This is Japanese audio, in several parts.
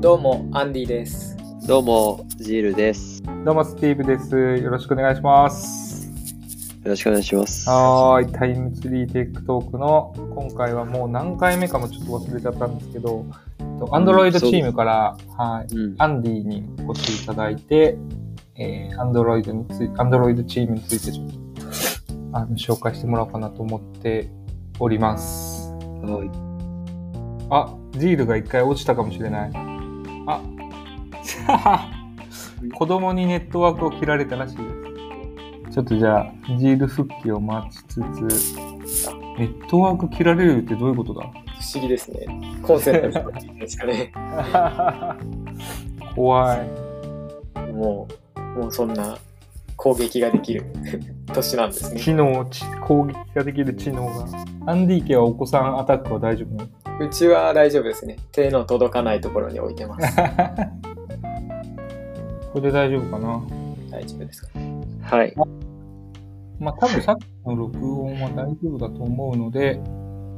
どうも、アンディです。どうも、ジールです。どうも、スティーブです。よろしくお願いします。よろしくお願いします。はーい、 TimeTree Tech Talk の、今回はもう何回目かもちょっと忘れちゃったんですけど、アンドロイドチームから、はい、うん。アンディにお越しいただいて、えー、アンドロイドについアンドロイドチームについてちょっと、あの、紹介してもらおうかなと思っております。はい。あ、ジールが一回落ちたかもしれない。あ、子供にネットワークを切られたらしいです。ちょっとじゃあ、ジール復帰を待ちつつ、ネットワーク切られるってどういうことだ？不思議ですね。コンセントですかね。怖い。もう、もうそんな攻撃ができる 年なんですね。知能、知攻撃ができる知能が。アンディ家はお子さんアタックは大丈夫なの？うちは大丈夫ですね。手の届かないところに置いてます。これで大丈夫かな？大丈夫ですかはい。まあ多分さっきの録音は大丈夫だと思うので、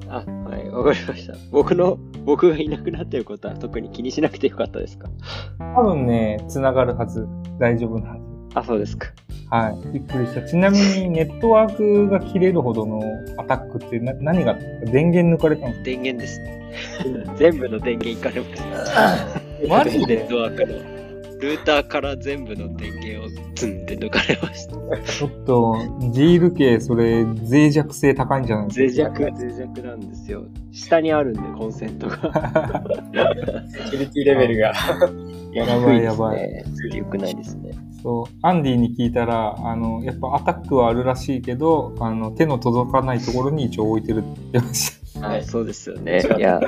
あ、はい、わかりました。僕の、僕がいなくなってることは特に気にしなくてよかったですか？多分ね、繋がるはず。大丈夫なはず。あ、そうですか。はい。びっくりした。ちなみにネットワークが切れるほどのアタックってな何が電源抜かれたんです電源ですね。全部の電源いかれました。か マジネッでトワークの。ルーターから全部の電源を積んで抜かれました。ちょっと、ジール系、それ、脆弱性高いんじゃない？脆弱、脆弱なんですよ。下にあるんで、コンセントが。セキュリティレベルが。やばいやばい。低ですね。良くないですね。そう、アンディに聞いたら、あの、やっぱアタックはあるらしいけど、あの、手の届かないところに一応置いてるって言ってました。はいそうですよね。いや、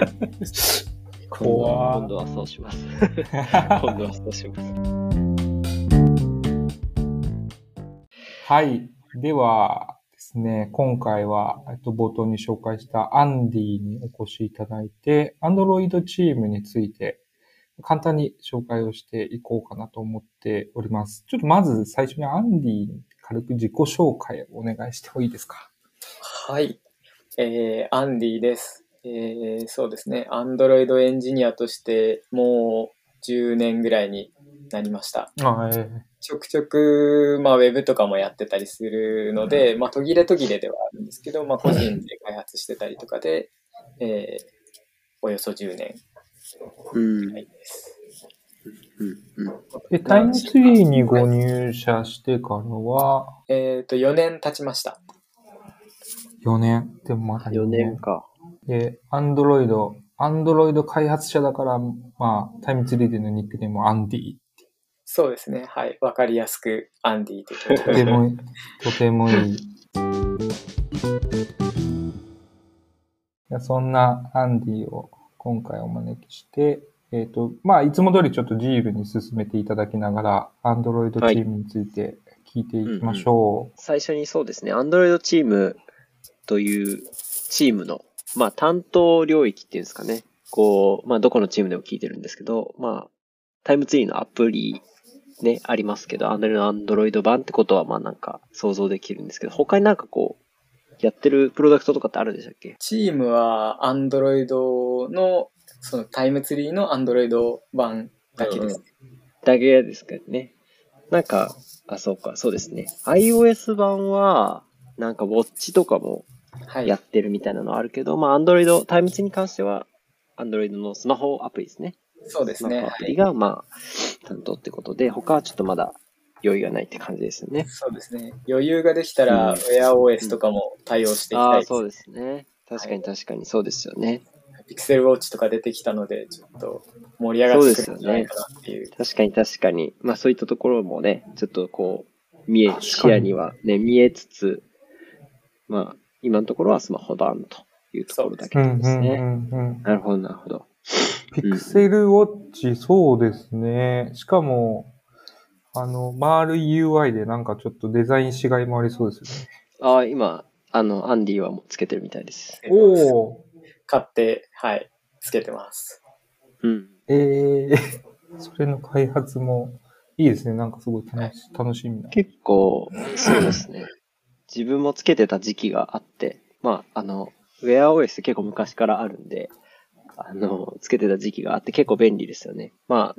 今度は、怖今度はそうします。今度はそうします。はい。ではですね、今回は、えっと、冒頭に紹介したアンディにお越しいただいて、Android チームについて、簡単に紹介をしていこうかなと思っております。ちょっとまず最初にアンディに軽く自己紹介をお願いしてもいいですか？はい。えー、アンディです。えー、そうですね。アンドロイドエンジニアとしてもう10年ぐらいになりました。あえちょくちょく、まあ、ウェブとかもやってたりするので、まあ、途切れ途切れではあるんですけど、まあ、個人で開発してたりとかで、えー、およそ10年うん。ぐらいです。うん。うん。で、タイムツリーにご入社してからは、えっ、と、4年経ちました。4年？でもまだ4年か。で、アンドロイド、アンドロイド開発者だから、まあ、タイムツリーでのニックネームはアンディ。そうですね。はい。わかりやすく、アンディということとてもいい、とてもいい。いやそんなアンディを今回お招きして、えっ、と、まあ、いつも通りちょっとジールに進めていただきながら、アンドロイドチームについて聞いていきましょ最初にそうですね、Android チームというチームの、まあ、担当領域っていうんですかね。こう、まあ、どこのチームでも聞いてるんですけど、まあ、タイムツリーのアプリね、ありますけど、Android 版ってことは、まあなんか想像できるんですけど、他になんかこう、やってるプロダクトとかってあるんでしたっけ？チームは、アンドロイドの、そのタイムツリーのアンドロイド版だけです。だけですけどね。なんか、あ、そうか、そうですね。iOS 版は、なんかウォッチとかもはい。やってるみたいなのあるけど、まあ Android、タイムツリーに関しては、Android のスマホアプリですね。そうですね。スマホアはい。プリが、まあ、担当ってことで、他はちょっとまだ余裕がないって感じですよね。そうですね。余裕ができたら、うん WearOS とかも対応していきたいそうですね。確かに確かにそうですよね。ピクセルウォッチとか出てきたので、ちょっと盛り上がってくるんじゃないかなっていう。確かに確かに。まあそういったところもね、ちょっとこう、見え、視野にはね、見えつつ、まあ、今のところはスマホ版というところだけう。なんですね。なるほど、なるほど。ピクセルウォッチ、そうですね。しかも、あの、丸い UI でなんかちょっとデザインしがいもありそうですよね。ああ、今、あの、アンディはもうつけてるみたいです。おお。買って、はい、つけてます。うん。ええ それの開発もいいですね。なんかすごい楽し楽しみな。結構、そうですね。自分もつけてた時期があって、まあ、あの、WearOS 結構昔からあるんで、あの、つけてた時期があって結構便利ですよね。ま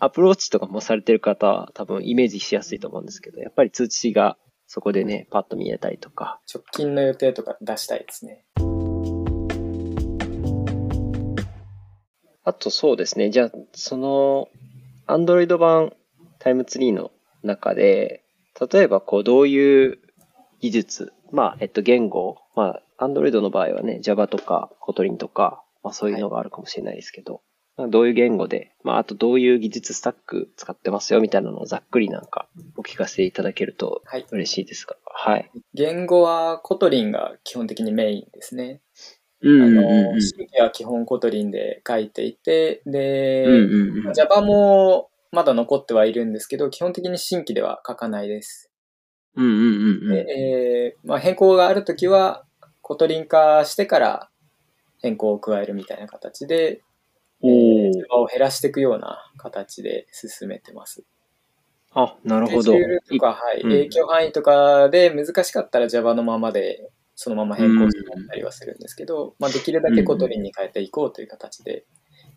あ、アプローチとかもされてる方は多分イメージしやすいと思うんですけど、やっぱり通知がそこでね、パッと見えたりとか。直近の予定とか出したいですね。あとそうですね。じゃあ、その、Android 版タイムツリーの中で、例えばこう、どういう技術、まあ、えっと、言語、まあ、Android の場合はね、Java とか Kotlin とか、まあそういうのがあるかもしれないですけど、はい、どういう言語で、まあ、あとどういう技術スタック使ってますよみたいなのをざっくりなんかお聞かせいただけると嬉しいですが、はい。はい、言語は Kotlin が基本的にメインですね。うんうんうん、あの、新規は基本 Kotlin で書いていて、で、うんうんうん、Java もまだ残ってはいるんですけど、基本的に新規では書かないです。うんうんうん、でえーまあ、変更があるときは、Kotlin 化してから変更を加えるみたいな形で、えー、Java を減らしていくような形で進めてます。あ、なるほど。とか、はい、影響範囲とかで難しかったら Java のままでそのまま変更したりはするんですけど、まあ、できるだけ Kotlin に変えていこうという形で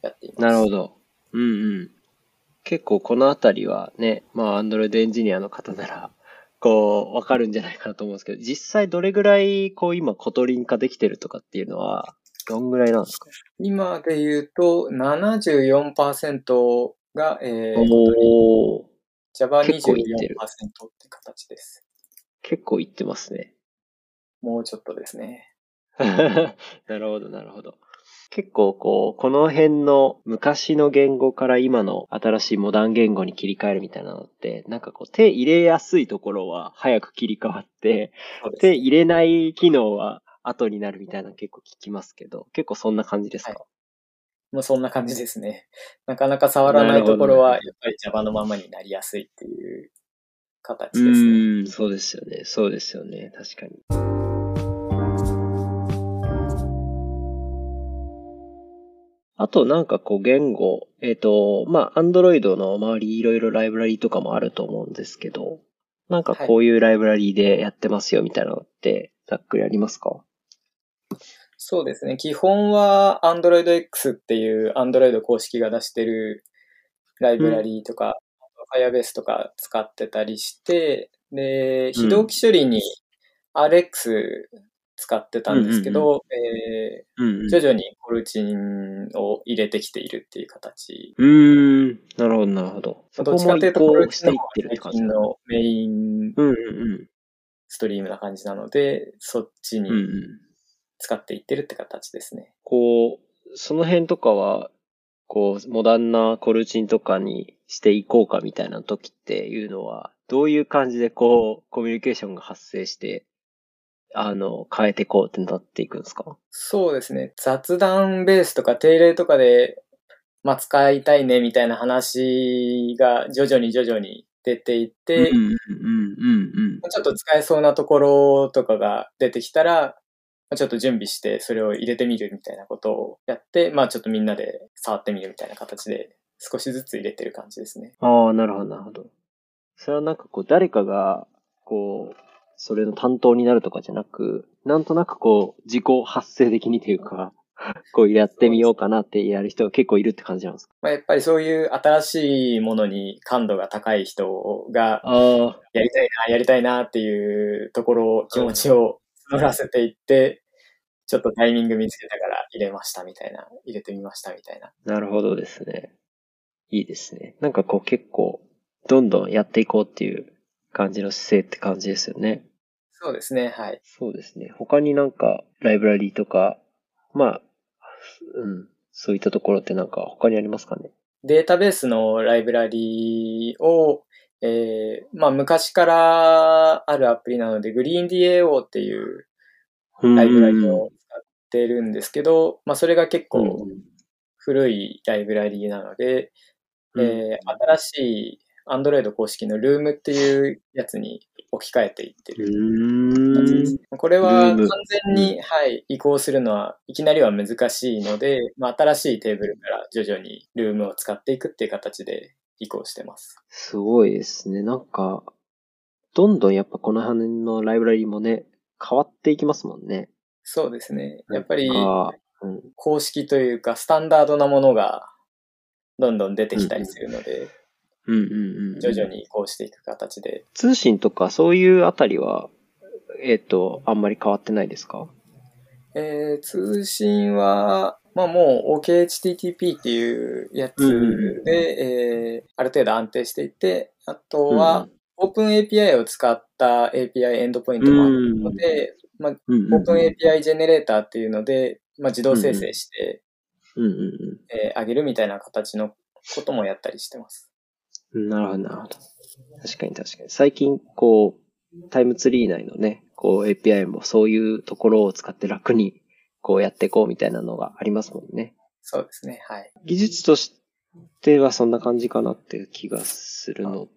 やっています。なるほど。うんうん。結構このあたりはね、まあ、Android エンジニアの方なら、こう、わかるんじゃないかなと思うんですけど、実際どれぐらい、こう、今、 Kotlin化できてるとかっていうのは、どんぐらいなんですか？今で言うと、74%が、えー、おー。Java24% って形です。結構いってますね。もうちょっとですね。なるほど、なるほど。結構こう、この辺の昔の言語から今の新しいモダン言語に切り替えるみたいなのって、なんかこう手入れやすいところは早く切り替わって、手入れない機能は後になるみたいな結構聞きますけど、結構そんな感じですか、はい、もうそんな感じですね。なかなか触らないところは、やっぱり Java のままになりやすいっていう形ですね。うん、そうですよね。そうですよね。確かに。あとなんかこう言語、えっ、ー、と、まあ、アンドロイドの周りいろいろライブラリとかもあると思うんですけど、なんかこういうライブラリでやってますよみたいなのってざっくりありますか？そうですね。基本は Android X っていう Android 公式が出してるライブラリとか、うん、Firebase とか使ってたりして、で、非同期処理に RX 使ってたんですけど、え徐々にコルチンを入れてきているっていう形。うん、なるほど、なるほど。どっちかというと、コルチンの最近のメインストリームな感じなので、そっちに使っていってるって形ですね。こう、その辺とかは、こう、モダンなコルチンとかにしていこうかみたいな時っていうのは、どういう感じでこう、コミュニケーションが発生してあの、変えていこうってなっていくんですか？そうですね。雑談ベースとか定例とかで、まあ、使いたいねみたいな話が徐々に徐々に出ていって、ちょっと使えそうなところとかが出てきたら、ちょっと準備してそれを入れてみるみたいなことをやって、まあちょっとみんなで触ってみるみたいな形で少しずつ入れてる感じですね。ああ、なるほど、なるほど。それはなんかこう誰かが、こう、それの担当になるとかじゃなく、なんとなくこう、自己発生的にというか、こうやってみようかなってやる人が結構いるって感じなんですか？まあ、やっぱりそういう新しいものに感度が高い人が、やりたいな、やりたいなっていうところ、気持ちを乗らせていって、ちょっとタイミング見つけたから入れましたみたいな、入れてみましたみたいな。なるほどですね。いいですね。なんかこう結構、どんどんやっていこうっていう感じの姿勢って感じですよね。そうですね、はい。そうですね。他になんか、ライブラリーとか、まあ、うん、そういったところってなんか他にありますかね？データベースのライブラリーを、えー、まあ昔からあるアプリなので、GreenDAO っていうライブラリを使ってるんですけど、まあそれが結構古いライブラリーなので、うん、えー、新しい Android 公式の Room っていうやつに置き換えていってる。これは完全に、はい、移行するのはいきなりは難しいので、まあ、新しいテーブルから徐々にルームを使っていくっていう形で移行してます。すごいですね。なんか、どんどんやっぱこの辺のライブラリもね、変わっていきますもんね。そうですね。やっぱり、うん。公式というか、スタンダードなものが、どんどん出てきたりするので、うんうんうん。徐々。に移行していく形で。通信とかそういうあたりは、えっ、と、あんまり変わってないですか？えー通信は、まあもう OKHTTP っていうやつで、うんうんえーある程度安定していて、あとは、オープン API を使った API エンドポイントもあるので、まあ、うんうんオープン API ジェネレーターっていうので、まあ、自動生成して、うんうんえーあげるみたいな形のこともやったりしてます。うん。なるほど、なるほど。確かに確かに。最近、こう、タイムツリー内のね、こう API もそういうところを使って楽に、こうやっていこうみたいなのがありますもんね。そうですね。はい。技術としてはそんな感じかなっていう気がするの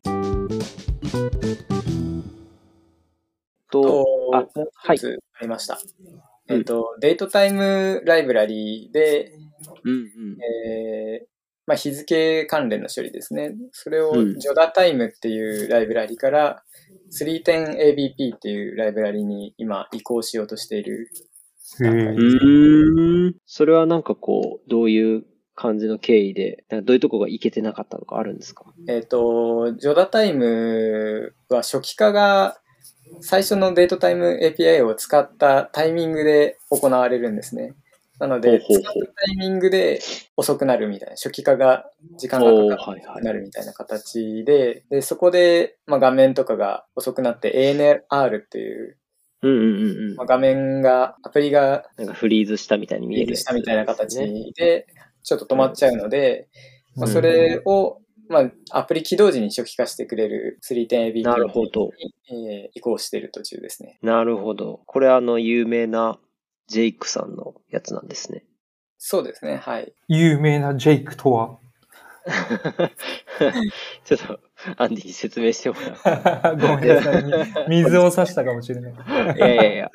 と、と、あはいありました。えっ、と、デートタイムライブラリーで、うんうん。えーまあ、日付関連の処理ですね。それをうん JODA タイムっていうライブラリから 310ABP っていうライブラリに今移行しようとしている。へうーん。それはなんかこう、どういう感じの経緯で、どういうとこがいけてなかったとかあるんですか？えっ、と、JODA タイムは初期化が最初のデートタイム API を使ったタイミングで行われるんですね。なので、使ったタイミングで遅くなるみたいな、初期化が時間がかかるなるみたいな形で、で、そこで、まあ、画面とかが遅くなって ANR っていう、うんうんうんうんまあ、。画面が、アプリがなんかフリーズしたみたいに見えるやつリーズしたみたいな形ねで、ちょっと止まっちゃうので、まあ、それを、まあ、アプリ起動時に初期化してくれる 3.AB なるほど。に、えー移行している途中ですね。なるほど。これあの、有名なジェイクさんのやつなんですね。そうですね、はい。有名なジェイクとは？ちょっと、アンディに説明してもらう。ごめんなさい。水を差したかもしれない。いやいやいや。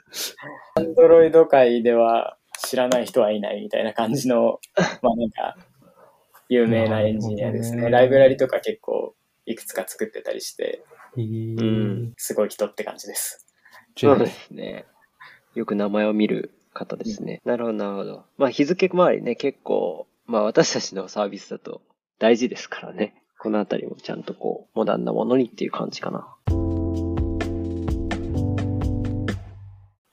アンドロイド界では知らない人はいないみたいな感じの、まあなんか、有名なエンジニアですね。ライブラリとか結構いくつか作ってたりして、へんーすごい人って感じです。そうですね。よく名前を見る方ですね。なるほど、なるほど。まあ日付周りね、結構、まあ私たちのサービスだと大事ですからね。このあたりもちゃんとこう、モダンなものにっていう感じかな。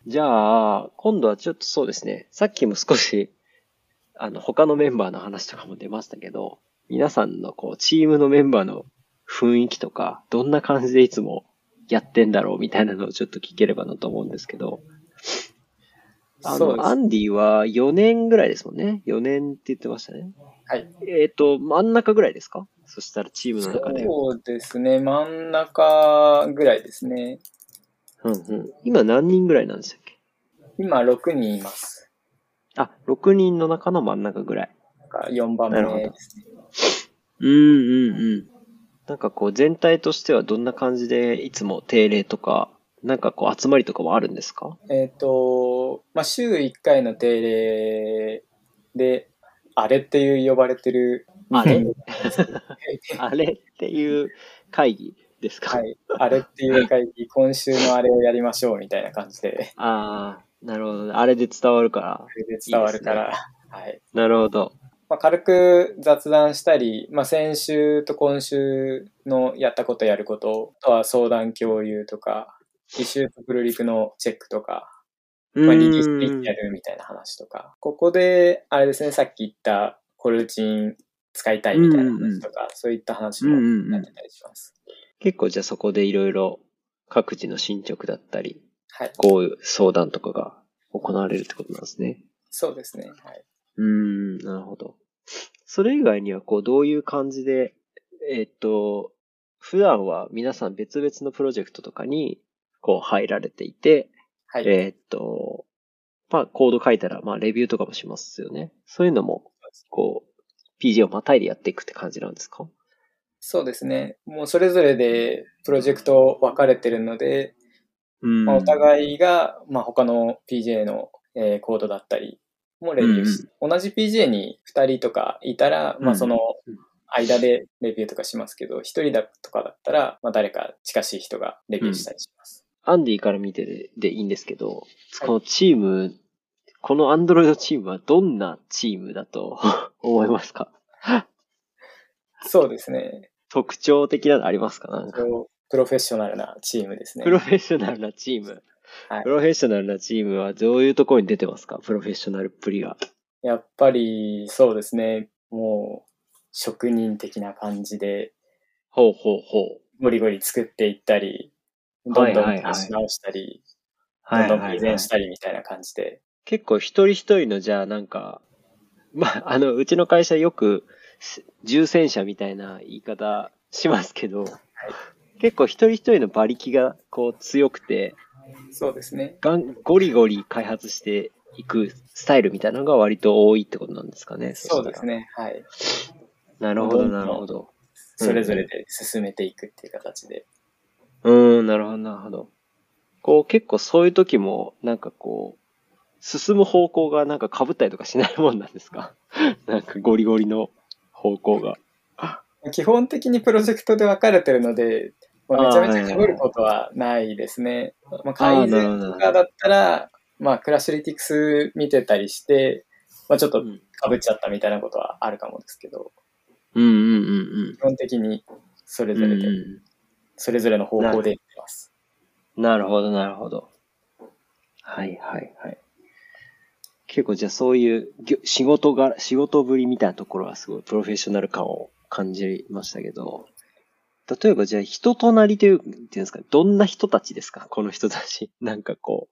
じゃあ、今度はちょっとそうですね。さっきも少し、あの、他のメンバーの話とかも出ましたけど、皆さんのこう、チームのメンバーの雰囲気とか、どんな感じでいつもやってんだろうみたいなのをちょっと聞ければなと思うんですけど、あの、アンディは4年ぐらいですもんね。4年って言ってましたね。はい。えっ、と、真ん中ぐらいですか？そしたらチームの中で。そうですね、真ん中ぐらいですね。うんうん。今何人ぐらいなんでしたっけ？今6人います。あ、6人の中の真ん中ぐらい。4番目ですね。うんうんうん。なんかこう全体としてはどんな感じでいつも定例とか、なんかこう集まりとかもあるんですか？えっ、と、まあ、週1回の定例で、あれっていう呼ばれてる。あれ？は あれっていう会議？ですか、い。あれっていう会議、今週のあれをやりましょうみたいな感じで、ああ、なるほどね。あれで伝わるからそ。れで伝わるから、はい。なるほど。まあ、軽く雑談したり、まあ、先週と今週のやったことやること、あとは相談共有とか、イシューとプルリクのチェックとか、まあ、リリースでやるみたいな話とか、ここで、あれですね、さっき言ったコルチン使いたいみたいな話とか、そういった話もやってたりします。結構じゃあそこでいろいろ各自の進捗だったり、はい。こういう相談とかが行われるってことなんですね。そうですね。はい。うーん、なるほど。それ以外には、こう、どういう感じで、えーっと、普段は皆さん別々のプロジェクトとかに、こう、入られていて、はい。えーっと、まあ、コード書いたら、まあ、レビューとかもしますよね。そういうのも、こう、PG をまたいでやっていくって感じなんですか？そうですね。もうそれぞれでプロジェクト分かれてるので、うん。まあ、お互いが、まあ、他の PJ の、えーコードだったりもレビューし、同じ PJ に2人とかいたら、まあ、うんそのうん。間でレビューとかしますけど、1人だとかだったら、まあ、誰か近しい人がレビューしたりします。アンディから見てででいいんですけど、このチーム、この Android チームはどんなチームだと 思いますか？そうですね。特徴的なのありますか？なんかプロフェッショナルなチームですね。プロフェッショナルなチーム。はいプロフェッショナルなチームはどういうところに出てますか？プロフェッショナルっぷりが。やっぱりそうですね。もう職人的な感じでほうほうほう。ゴリゴリ作っていったり、どんどはいはいはいん足し直したり、はいどんどんはいはい改善したりみたいな感じで。結構一人一人のじゃあなんか、まあ、あの、うちの会社よく、す重戦車みたいな言い方しますけど、結構一人一人の馬力がこう強くて、そうですね。ガンゴリゴリ開発していくスタイルみたいなのが割と多いってことなんですかね。そうですね。はい。なるほど、なるほど。それぞれで進めていくっていう形で。うーん、なるほど、なるほど。こう結構そういう時も、なんかこう、進む方向がなんか被ったりとかしないもんなんですか？なんかゴリゴリの方向が。基本的にプロジェクトで分かれてるので、まあ、めちゃめちゃあーはいはい被ることはないですね。まあ、あー改善とかだったら、まあ、クラッシュリティクス見てたりして、まあ、ちょっとうん被っちゃったみたいなことはあるかもですけど、うんうんうん基本的にそれうん。ぞれで、うんそれぞれの方向でやってます。なるほど、なるほど。はいはいはい。結構じゃあそういうぎょ仕事が、仕事ぶりみたいなところはすごいプロフェッショナル感を感じましたけど、例えばじゃあ人となりという、っていうんですか、どんな人たちですか？この人たち。なんかこ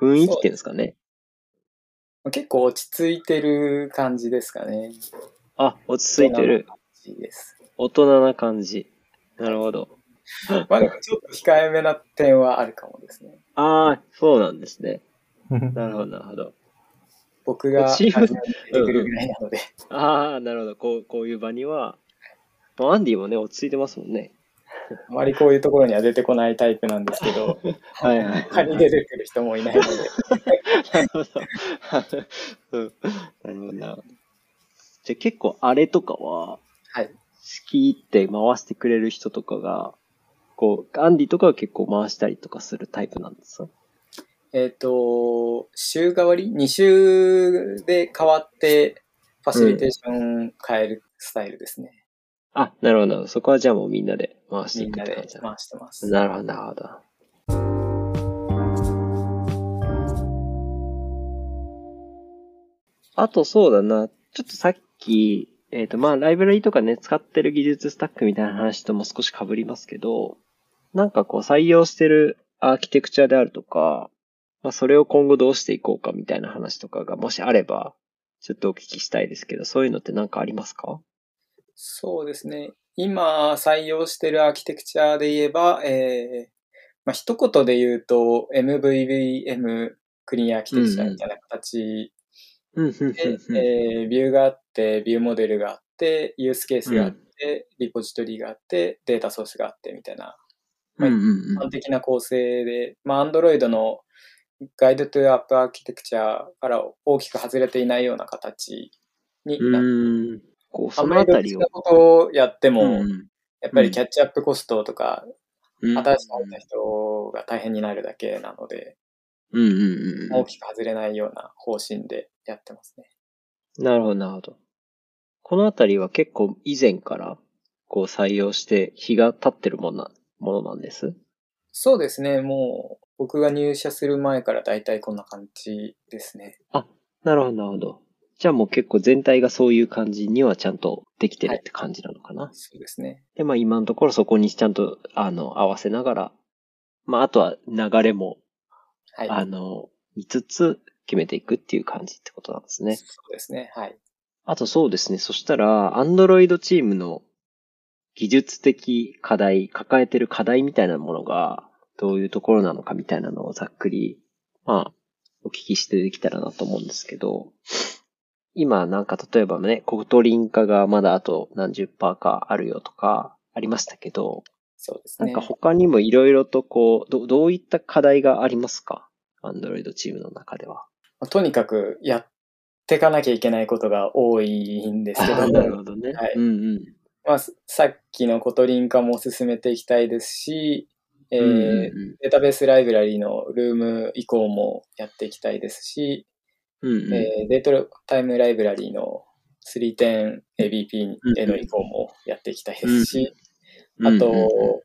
う、雰囲気っていうんですかね。まあ結構落ち着いてる感じですかね。あ、落ち着いてる。大人な感じ。なるほど。まあ、ちょっと控えめな点はあるかもですね。ああ、そうなんですね。なるほど、なるほど。僕がチーム初めてくるぐらいなので。ああ、なるほど。こう、こういう場には、まあアンディもね、落ち着いてますもんね。あまりこういうところには出てこないタイプなんですけど、はいはい他に出てくる人もいないので、なるほど。うんなるほどなるほど。じゃあ結構あれとかは、はい。好きって回してくれる人とかが、こう、アンディとかは結構回したりとかするタイプなんですか？えっ、と、週替わり ?2 週で変わって、ファシリテーション変えるスタイルですね。あ、なるほどなるほど。そこはじゃあもうみんなで回していみんなでくって感じだ。回してます。なるほど、なるほど。あとそうだな。ちょっとさっき、えっ、と、まあ、ライブラリとかね、使ってる技術スタックみたいな話とも少し被りますけど、なんかこう採用してるアーキテクチャであるとか、まあ、それを今後どうしていこうかみたいな話とかがもしあれば、ちょっとお聞きしたいですけど、そういうのって何かありますか？そうですね。今採用してるアーキテクチャで言えば、えーまあ、一言で言うと MVVM クリーンアーキテクチャみたいな形うん、うん、で、えービューがあって、ビューモデルがあって、ユースケースがあって、リポジトリがあって、データソースがあってみたいな、うん、うん、一般的な構成で、まあ、Android のガイドトゥアップアーキテクチャから大きく外れていないような形にうなって、ん。こう、あそのあたりを。のことをやっても、うんやっぱりキャッチアップコストとか、うん新しく入った人が大変になるだけなので、うんうんうん大きく外れないような方針でやってますね。なるほど、なるほど。このあたりは結構以前からこう採用して日が経ってるものなものなんです？そうですね、もう僕が入社する前から大体こんな感じですね。なるほど、なるほど。じゃあもう結構全体がそういう感じにはちゃんとできてるって感じなのかな。そうですね。で、まあ今のところそこにちゃんとあの合わせながら、まああとは流れもはい。あの見つつ決めていくっていう感じってことなんですね。そうですね。はい。あとそうですね。そしたら、Android チームの技術的課題、抱えてる課題みたいなものが、どういうところなのかみたいなのをざっくり、まあ、お聞きしてできたらなと思うんですけど、今なんか例えばね、 Kotlin化がまだあと何十パーかあるよとかありましたけど、そうですね。なんか他にもいろいろとこう、どどういった課題がありますか ?Android チームの中では。とにかくやっていかなきゃいけないことが多いんですけどなるほどね。はいうんうん。まあ、さっきの Kotlin化も進めていきたいですし、えーうんうんうんデータベースライブラリの Room 移行もやっていきたいですし、うんうん。えーデートタイムライブラリーの 3.10ABP への移行もやっていきたいですし、あと、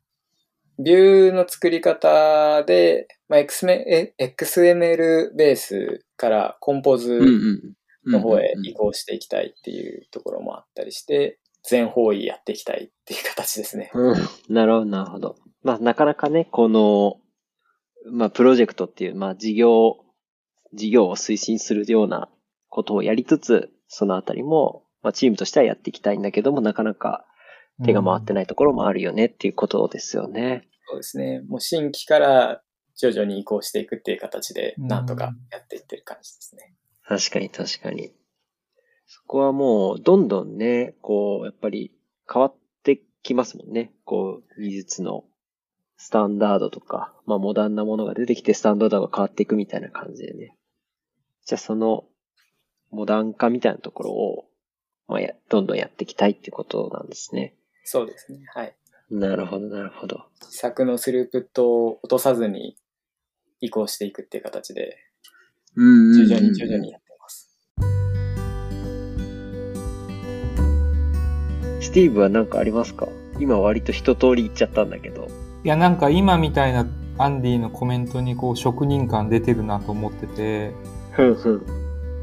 ビューの作り方で、まあ、XML ベースからコンポズうんうんうん、の方へ移行していきたいっていうところもあったりして、全方位やっていきたいっていう形ですね。うん。なるほど、なるほど。まあ、なかなかね、この、まあ、プロジェクトっていう、まあ、事業、事業を推進するようなことをやりつつ、そのあたりも、まあ、チームとしてはやっていきたいんだけども、なかなか手が回ってないところもあるよねっていうことですよね。そうですね。もう新規から徐々に移行していくっていう形で、うんなんとかやっていってる感じですね。確かに確かに。そこはもう、どんどんね、こう、やっぱり変わってきますもんね。こう、技術のスタンダードとか、まあ、モダンなものが出てきてスタンダードが変わっていくみたいな感じでね。じゃあその、モダン化みたいなところを、まあ、や、どんどんやっていきたいってことなんですね。そうですね。はい。なるほど、なるほど。施策のスループットを落とさずに移行していくっていう形で、うん徐々に徐々にやってます。スティーブは何かありますか？今割と一通り言っちゃったんだけど。いや、なんか今みたいなアンディのコメントにこう職人感出てるなと思ってて、ふんふん。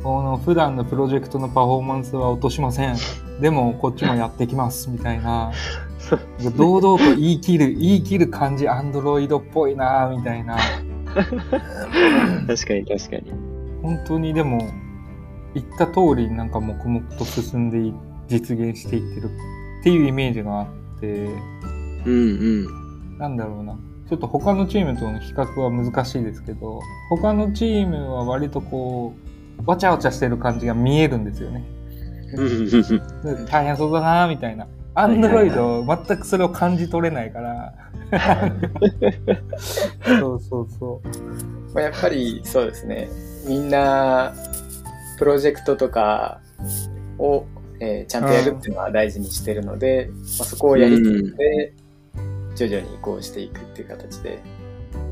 この普段のプロジェクトのパフォーマンスは落としません。でもこっちもやってきますみたいな。堂々と言い切る、言い切る感じ、アンドロイドっぽいなみたいな。確かに確かに。本当にでも、言った通りなんか黙々と進んでい実現していってるっていうイメージがあって、うんうん。なんだろうな。ちょっと他のチームとの比較は難しいですけど、他のチームは割とこう、わちゃわちゃしてる感じが見えるんですよね。で大変そうだなみたいな。アンドロイド、全くそれを感じ取れないから。そうそうそう。まあ、やっぱりそうですね。みんな、プロジェクトとかを、えーちゃんとやるっていうのは大事にしてるので、まあ、そこをやりつつで、徐々に移行していくっていう形で、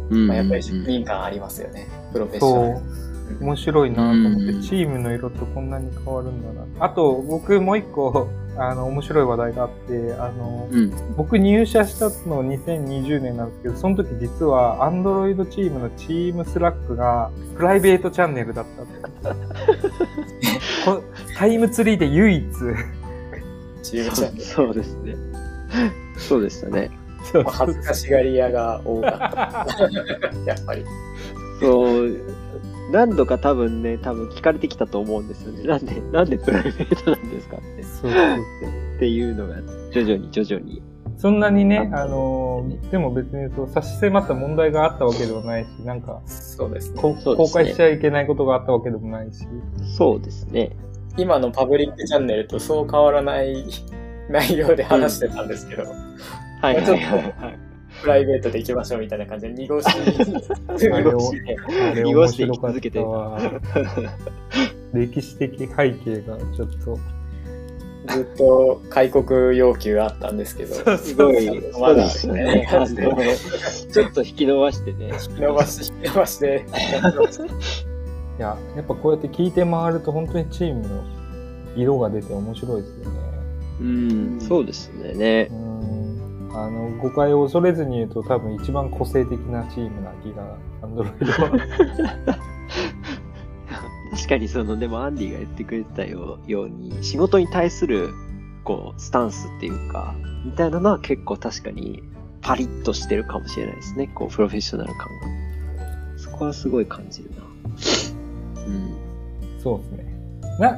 まあ、やっぱり責任感ありますよね。プロフェッショナル。面白いなと思って、うんチームの色ってこんなに変わるんだな。あと、僕もう一個、あの、面白い話題があって、あの、うん。僕入社したの2020年なんですけど、その時実は Android チームのチームスラックがプライベートチャンネルだったっ タイムツリーで唯一、チームチャンネルそうですね。そうでしたね。そうまあ恥ずかしがり屋が多かった。やっぱり。そう、何度か多分ね、多分聞かれてきたと思うんですよね。なんで、なんでプライベートなんですかって。そうっていうのが、徐々に徐々に。そんなにね、あの、でも別にそう差し迫った問題があったわけではないし、なんか、そうですね。公開しちゃいけないことがあったわけでもないし。そうですね。今のパブリックチャンネルとそう変わらない内容で話してたんですけど、はいはいはいはい。プライベートで行きましょうみたいな感じで濁し、濁し濁して面白かっ生き続けて。歴史的背景がちょっと。ずっと開国要求あったんですけど、すごい、まだね。ちょっと引き伸ばしてね。引き伸ばし、引き伸ばして、いや、やっぱこうやって聞いて回ると本当にチームの色が出て面白いですよね。うん、そうですね。ねう。ん。あの、誤解を恐れずに言うと多分一番個性的なチームな気が、アンドロイドは。確かにその、でもアンディが言ってくれてたよように、仕事に対する、こう、スタンスっていうか、みたいなのは結構確かに、パリッとしてるかもしれないですね。こう、プロフェッショナル感が。そこはすごい感じるな。うん。そうですね。な、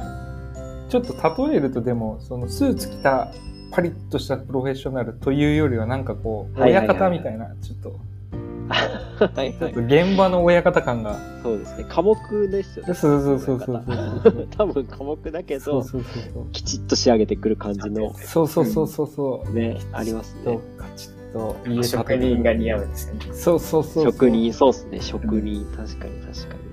ちょっと例えるとでも、そのスーツ着たパリッとしたプロフェッショナルというよりはなんかこう、親はいはいはい方みたいな、ちょっと、はいはいちょっと。現場の親方感が。そうですね。科目ですよね。そうそうそうそうそう。多分科目だけど、そうそうそうそう。きちっと仕上げてくる感じの、そうそうそうそうそう。ね、ありますとね。カチッと家職人が似合うんですよね。そうそうそうそう。職人、そうですね。職人、確かに確かに。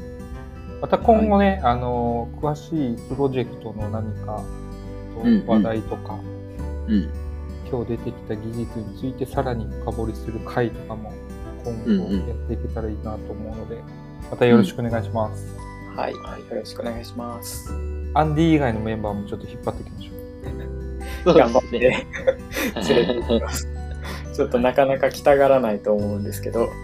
また今後ね、あの、詳しいプロジェクトの何かうんうん話題とか、うん。今日出てきた技術についてさらに深掘りする回とかも今後うんうんやっていけたらいいなと思うので、またよろしくお願いします。はい。よろしくお願いします。アンディ以外のメンバーもちょっと引っ張っていきましょう。頑張って連れて行きます。ちょっとなかなか来たがらないと思うんですけど。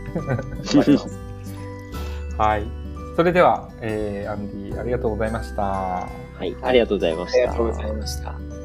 はい。それでは、えー、アンディ、ありがとうございました。はい、ありがとうございました。ありがとうございました。